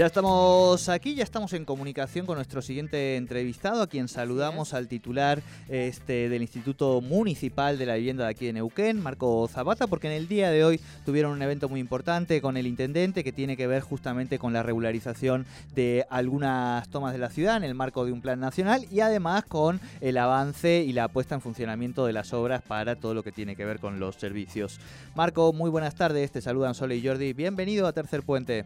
Ya estamos aquí, ya estamos en comunicación con nuestro siguiente entrevistado, a quien saludamos al titular este, del Instituto Municipal de la Vivienda de aquí de Neuquén, Marco Zapata, porque en el día de hoy tuvieron un evento muy importante con el intendente que tiene que ver justamente con la regularización de algunas tomas de la ciudad en el marco de un plan nacional y además con el avance y la puesta en funcionamiento de las obras para todo lo que tiene que ver con los servicios. Marco, muy buenas tardes, te saludan Sole y Jordi, bienvenido a Tercer Puente.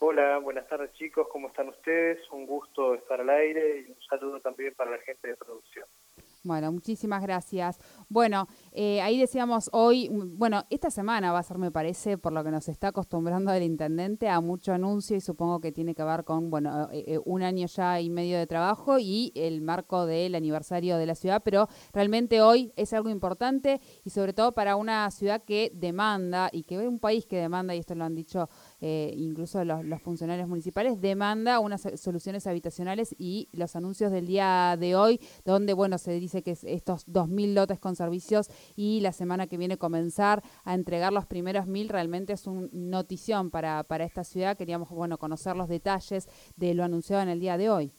Hola, buenas tardes chicos, ¿cómo están ustedes? Un gusto estar al aire y un saludo también para la gente de producción. Bueno, muchísimas gracias. Bueno, eh, ahí decíamos hoy, bueno, esta semana va a ser, me parece, por lo que nos está acostumbrando el intendente, a mucho anuncio y supongo que tiene que ver con, bueno, eh, eh, un año ya y medio de trabajo y el marco del aniversario de la ciudad, pero realmente hoy es algo importante y sobre todo para una ciudad que demanda y que es un país que demanda, y esto lo han dicho eh, incluso los, funcionarios municipales, demanda unas soluciones habitacionales y los anuncios del día de hoy, donde, bueno, se dice que estos 2.000 lotes con servicios y la semana que viene comenzar a entregar los primeros mil, realmente es una notición para, para esta ciudad. Queríamos, bueno, conocer los detalles de lo anunciado en el día de hoy.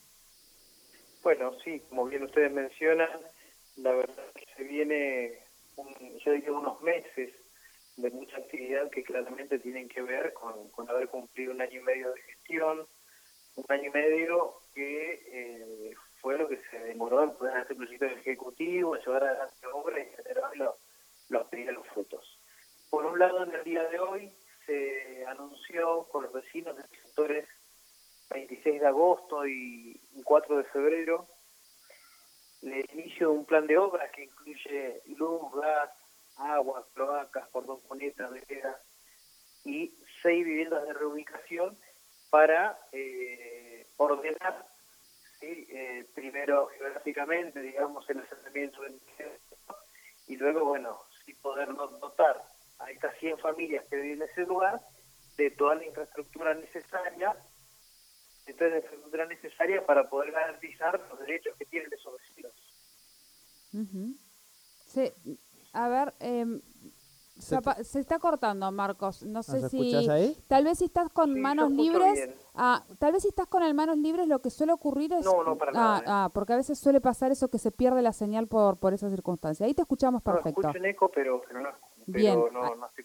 Bueno, sí, como bien ustedes mencionan, la verdad es que se viene, un, yo diría, unos meses de mucha actividad que claramente tienen que ver con, haber cumplido un año y medio de gestión, un año y medio que eh, fue lo que se demoró en poder hacer proyecto ejecutivo, llevar adelante obras y generar los, los frutos. Por un lado, en el día de hoy se anunció con los vecinos de los sectores 26 de agosto y 4 de febrero el inicio de un plan de obras que incluye luz, gas, agua, cloacas, cordón cuneta, vereda y seis viviendas de reubicación para eh, ordenar eh, primero geográficamente, digamos, el asentamiento del y luego, bueno, sí poder dotar a estas 100 familias que viven en ese lugar de toda la infraestructura necesaria, de toda la infraestructura necesaria para poder garantizar los derechos que tienen esos vecinos. Sí, a ver, eh, se, está cortando, Marcos. No sé si. Ahí? Tal vez si estás con manos libres. Ah, tal vez si estás con el manos libres, lo que suele ocurrir es. No, no, para nada. Ah, ah, porque a veces suele pasar eso que se pierde la señal por, por esa circunstancia. Ahí te escuchamos perfecto. No, escucho eco, pero, pero, no, Bien. no, no estoy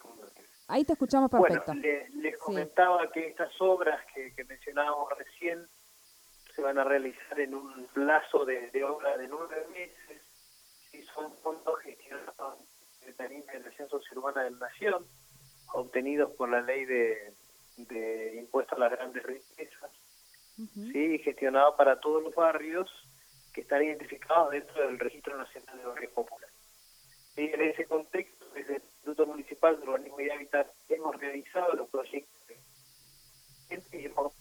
Ahí te escuchamos perfecto. Bueno, les comentaba que estas obras que, que, mencionábamos recién se van a realizar en un plazo de, de obra de nueve meses son fondos gestionados de Tarifa de Nación Urbana de la Nación, obtenidos por la ley de, de impuesto a las grandes riquezas, ¿sí? gestionado para todos los barrios que están identificados dentro del Registro Nacional de Barrios Populares. Y en ese contexto, desde el Instituto Municipal de Urbanismo y Hábitat hemos realizado los proyectos y hemos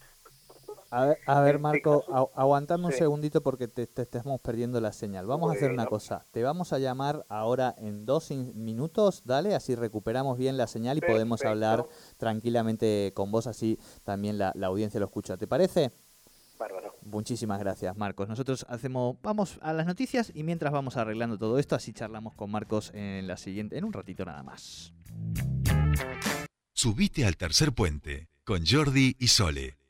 a ver, Marco, aguantame un segundito porque te, estamos perdiendo la señal. Vamos a hacer una cosa. Te vamos a llamar ahora en dos minutos, dale, así recuperamos bien la señal y podemos hablar tranquilamente con vos, así también la, audiencia lo escucha. ¿Te parece? Bárbaro. Muchísimas gracias, Marcos. Nosotros hacemos, vamos a las noticias y mientras vamos arreglando todo esto, así charlamos con Marcos en la siguiente, en un ratito nada más. Subite al tercer puente con Jordi y Sole.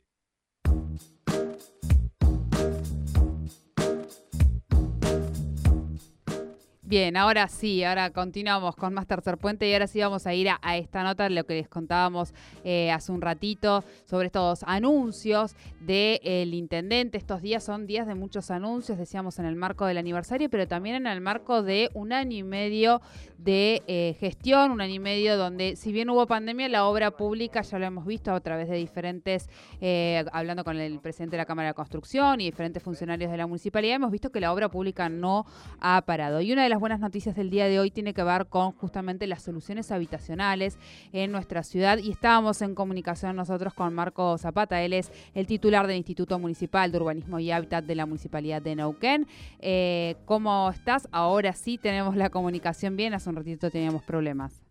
Bien, ahora sí, ahora continuamos con más Tercer Puente y ahora sí vamos a ir a, esta nota, lo que les contábamos eh, hace un ratito sobre estos anuncios del intendente. Estos días son días de muchos anuncios, decíamos en el marco del aniversario, pero también en el marco de un año y medio de eh, gestión, un año y medio donde, si bien hubo pandemia, la obra pública ya lo hemos visto a través de diferentes, eh, hablando con el presidente de la Cámara de Construcción y diferentes funcionarios de la municipalidad, hemos visto que la obra pública no ha parado. Y una de las buenas noticias del día de hoy tiene que ver con justamente las soluciones habitacionales en nuestra ciudad y estábamos en comunicación nosotros con Marco Zapata, él es el titular del Instituto Municipal de Urbanismo y Hábitat de la Municipalidad de Neuquén. Eh, ¿Cómo estás? Ahora sí tenemos la comunicación bien, hace un ratito teníamos problemas.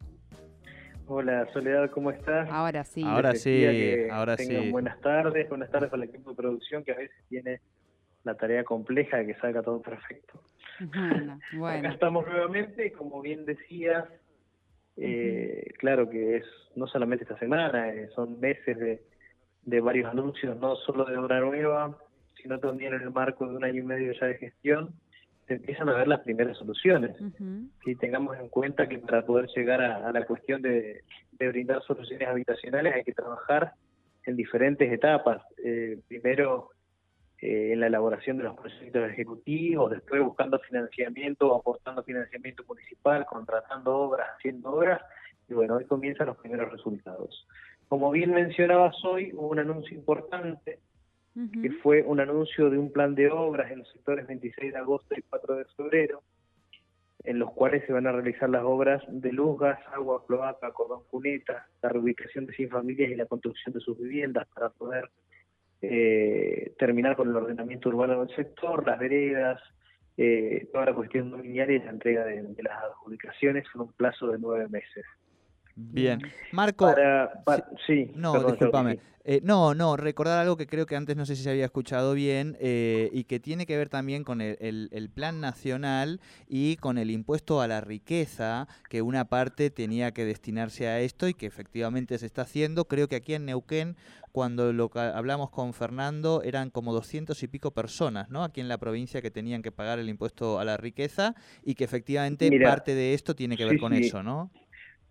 Hola Soledad, ¿cómo estás? Ahora sí. Ahora sí, ahora sí. Buenas tardes, buenas tardes al equipo de producción que a veces tiene la tarea compleja de que salga todo perfecto. Bueno, Acá bueno. estamos nuevamente, como bien decías, eh, claro que es no solamente esta semana, eh, son meses de, de varios anuncios, no solo de obra nueva, sino también en el marco de un año y medio ya de gestión, se empiezan a ver las primeras soluciones. Ujú, Sí, tengamos en cuenta que para poder llegar a, a la cuestión de, de brindar soluciones habitacionales hay que trabajar en diferentes etapas. Eh, primero, eh, en la elaboración de los proyectos ejecutivos, después buscando financiamiento, aportando financiamiento municipal, contratando obras, haciendo obras, y bueno, hoy comienzan los primeros resultados. Como bien mencionabas hoy, hubo un anuncio importante, ujú. que fue un anuncio de un plan de obras en los sectores 26 de agosto y 4 de febrero, en los cuales se van a realizar las obras de luz, gas, agua, cloaca, cordón cuneta, la reubicación de 100 familias y la construcción de sus viviendas para poder eh, terminar con el ordenamiento urbano del sector, las veredas, eh, toda la cuestión dominial y la entrega de, de las adjudicaciones en un plazo de nueve meses. Bien. Marco, Para, sí, No, perdón, discúlpame. Eh, no, no, recordar algo que creo que antes no sé si se había escuchado bien eh, y que tiene que ver también con el, el- el plan nacional y con el impuesto a la riqueza, que una parte tenía que destinarse a esto y que efectivamente se está haciendo. Creo que aquí en Neuquén, cuando lo que hablamos con Fernando, eran como 200 y pico personas, ¿no? Aquí en la provincia que tenían que pagar el impuesto a la riqueza y que efectivamente Mira, parte de esto tiene que ver sí, con sí. eso, ¿no?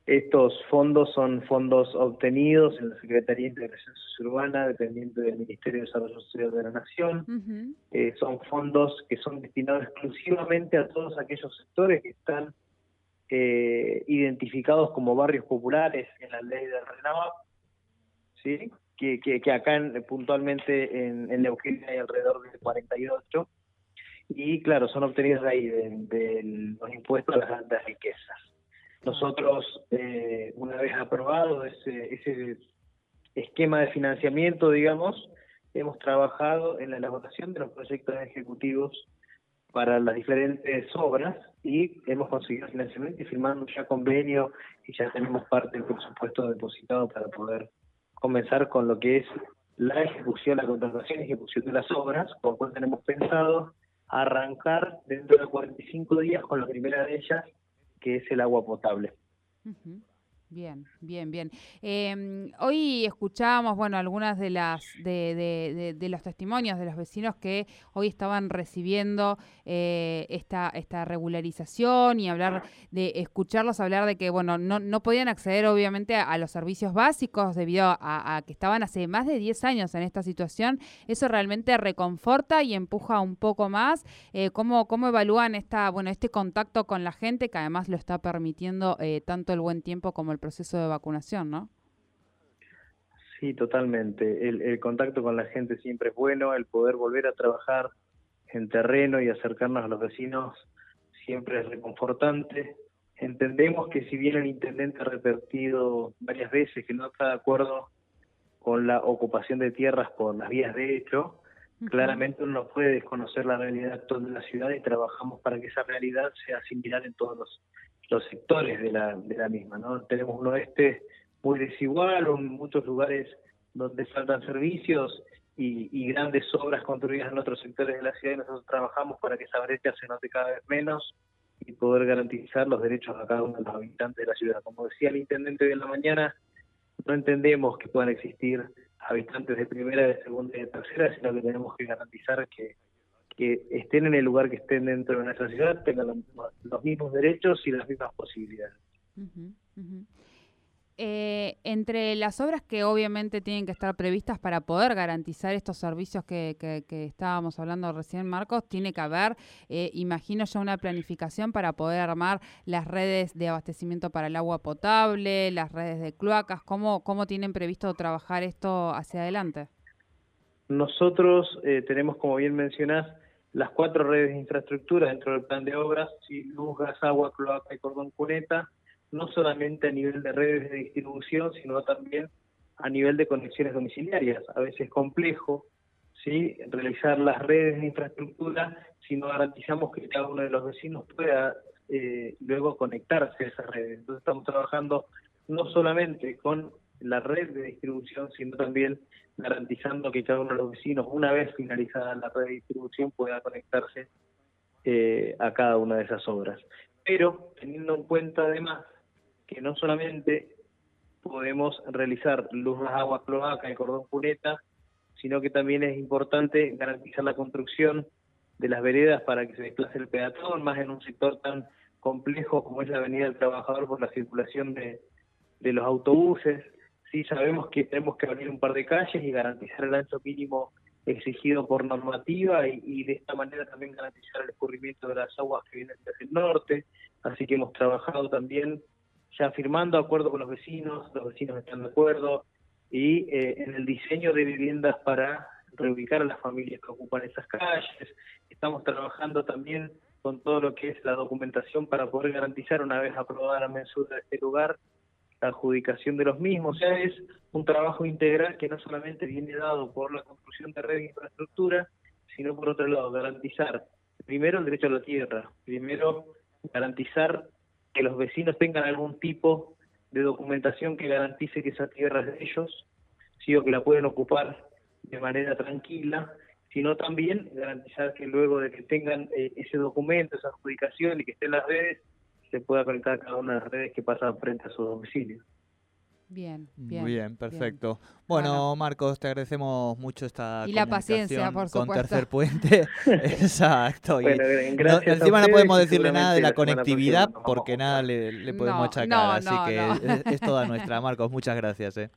Estos fondos son fondos obtenidos en la Secretaría de Integración Sociourbana, dependiente del Ministerio de Desarrollo Social de la Nación. Eh, son fondos que son destinados exclusivamente a todos aquellos sectores que están eh, identificados como barrios populares en la ley del RENAVAP, ¿sí? que, que, que acá en- puntualmente en, en Neuquén hay alrededor de 48, y claro, son obtenidos de ahí, de, de los impuestos a las grandes riquezas. Nosotros, eh, una vez aprobado ese, ese esquema de financiamiento, digamos, hemos trabajado en la elaboración de los proyectos ejecutivos para las diferentes obras y hemos conseguido financiamiento y firmando ya convenio y ya tenemos parte del presupuesto depositado para poder comenzar con lo que es la ejecución, la contratación y ejecución de las obras, con lo cual tenemos pensado arrancar dentro de 45 días con la primera de ellas, que es el agua potable. Bien, bien, bien. Eh, hoy escuchábamos, bueno, algunas de las de, de- de- de los testimonios de los vecinos que hoy estaban recibiendo eh, esta esta regularización y hablar de escucharlos hablar de que, bueno, no, no podían acceder obviamente a, los servicios básicos debido a, a que estaban hace más de 10 años en esta situación. Eso realmente reconforta y empuja un poco más. Eh, ¿cómo, ¿Cómo evalúan esta, bueno, este contacto con la gente que además lo está permitiendo eh, tanto el buen tiempo como el proceso de vacunación, ¿no? Sí, totalmente. El, el contacto con la gente siempre es bueno, el poder volver a trabajar en terreno y acercarnos a los vecinos siempre es reconfortante. Entendemos que si bien el intendente ha repetido varias veces que no está de acuerdo con la ocupación de tierras por las vías de hecho, claramente uno no puede desconocer la realidad actual de la ciudad y trabajamos para que esa realidad sea similar en todos los, los sectores de la, de la misma. ¿no? Tenemos un oeste muy desigual, en muchos lugares donde faltan servicios y, grandes obras construidas en otros sectores de la ciudad y nosotros trabajamos para que esa brecha se note cada vez menos y poder garantizar los derechos a cada uno de los habitantes de la ciudad. Como decía el intendente de la mañana, no entendemos que puedan existir habitantes de primera, de segunda y de tercera, sino que tenemos que garantizar que, que estén en el lugar que estén dentro de nuestra ciudad, tengan los, mismos- los mismos derechos y las mismas posibilidades. Eh, entre las obras que obviamente tienen que estar previstas para poder garantizar estos servicios que, que- que estábamos hablando recién, Marcos, tiene que haber, eh, imagino yo, una planificación para poder armar las redes de abastecimiento para el agua potable, las redes de cloacas. ¿Cómo, cómo tienen previsto trabajar esto hacia adelante? Nosotros eh, tenemos, como bien mencionás, las cuatro redes de infraestructura dentro del plan de obras, luz, gas, agua, cloaca y cordón cuneta, no solamente a nivel de redes de distribución, sino también a nivel de conexiones domiciliarias. A veces es complejo ¿sí? realizar las redes de infraestructura si no garantizamos que cada uno de los vecinos pueda eh, luego conectarse a esas redes. Entonces estamos trabajando no solamente con la red de distribución, sino también garantizando que cada uno de los vecinos, una vez finalizada la red de distribución, pueda conectarse eh, a cada una de esas obras. Pero teniendo en cuenta además que no solamente podemos realizar luz, agua, cloaca y cordón cuneta, sino que también es importante garantizar la construcción de las veredas para que se desplace el peatón, más en un sector tan complejo como es la Avenida del Trabajador por la circulación de, de los autobuses. Sí sabemos que tenemos que abrir un par de calles y garantizar el ancho mínimo exigido por normativa y, de esta manera también garantizar el escurrimiento de las aguas que vienen desde el norte. Así que hemos trabajado también ya firmando acuerdo con los vecinos, los vecinos están de acuerdo, y eh, en el diseño de viviendas para reubicar a las familias que ocupan esas calles. Estamos trabajando también con todo lo que es la documentación para poder garantizar, una vez aprobada la mensura de este lugar, adjudicación de los mismos. O sea, es un trabajo integral que no solamente viene dado por la construcción de red de infraestructura, sino por otro lado, garantizar primero el derecho a la tierra, primero garantizar que los vecinos tengan algún tipo de documentación que garantice que esa tierra es de ellos, sí, que la pueden ocupar de manera tranquila, sino también garantizar que luego de que tengan eh, ese documento, esa adjudicación y que estén las redes, se pueda conectar a cada una de las redes que pasan frente a su domicilio. Bien, bien. Muy bien, perfecto. Bueno, Marcos, te agradecemos mucho esta Y la paciencia, por con Tercer Puente. Exacto. Bueno, gracias encima no podemos decirle nada de la conectividad porque nada le, podemos achacar, así que es, es, toda nuestra. Marcos, muchas gracias. Eh.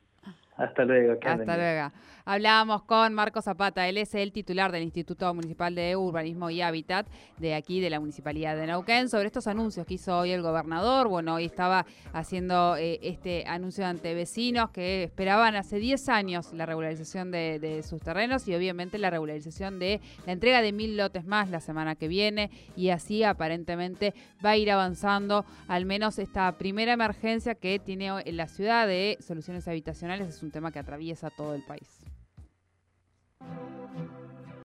Hasta luego. Hasta luego. Hablábamos con Marco Zapata, él es el titular del Instituto Municipal de Urbanismo y Hábitat de aquí, de la Municipalidad de Neuquén, sobre estos anuncios que hizo hoy el gobernador. Bueno, hoy estaba haciendo eh, este anuncio ante vecinos que esperaban hace 10 años la regularización de, sus terrenos y obviamente la regularización de la entrega de mil lotes más la semana que viene y así aparentemente va a ir avanzando al menos esta primera emergencia que tiene en la ciudad de soluciones habitacionales. Es un tema que atraviesa todo el país. Thank you.